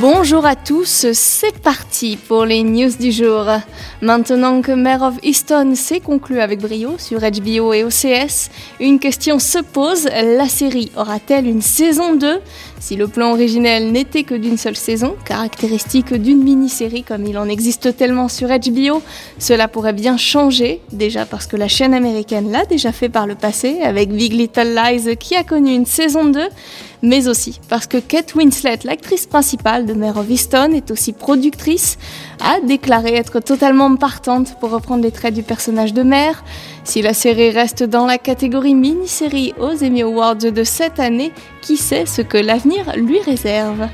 Bonjour à tous, c'est parti pour les news du jour. Maintenant que Mare of Easton s'est conclu avec brio sur HBO et OCS, une question se pose, la série aura-t-elle une saison 2 Si le plan originel n'était que d'une seule saison, caractéristique d'une mini-série comme il en existe tellement sur HBO, cela pourrait bien changer, déjà parce que la chaîne américaine l'a déjà fait par le passé avec Big Little Lies qui a connu une saison 2, mais aussi parce que Kate Winslet, l'actrice principale de Mare of Easton, est aussi productrice, a déclaré être totalement partante pour reprendre les traits du personnage de Mère. Si la série reste dans la catégorie mini-série aux Emmy Awards de cette année, qui sait ce que l'avenir lui réserve?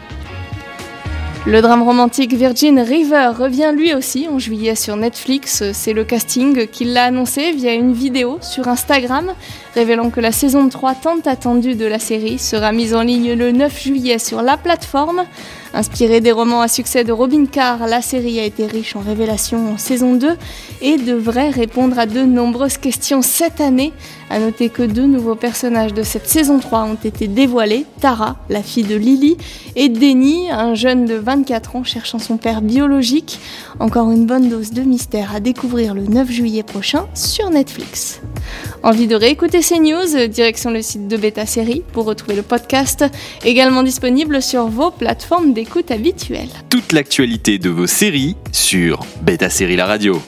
Le drame romantique Virgin River revient lui aussi en juillet sur Netflix. C'est le casting qui l'a annoncé via une vidéo sur Instagram, révélant que la saison 3 tant attendue de la série sera mise en ligne le 9 juillet sur la plateforme. Inspirée des romans à succès de Robin Carr, la série a été riche en révélations en saison 2 et devrait répondre à de nombreuses questions cette année. A noter que deux nouveaux personnages de cette saison 3 ont été dévoilés, Tara, la fille de Lily, et Denny, un jeune de 24 ans cherchant son père biologique. Encore une bonne dose de mystère à découvrir le 9 juillet prochain sur Netflix. Envie de réécouter ces news Direction le site de Beta Série pour retrouver le podcast, également disponible sur vos plateformes d'écoute habituelles. Toute l'actualité de vos séries sur Beta Série La Radio.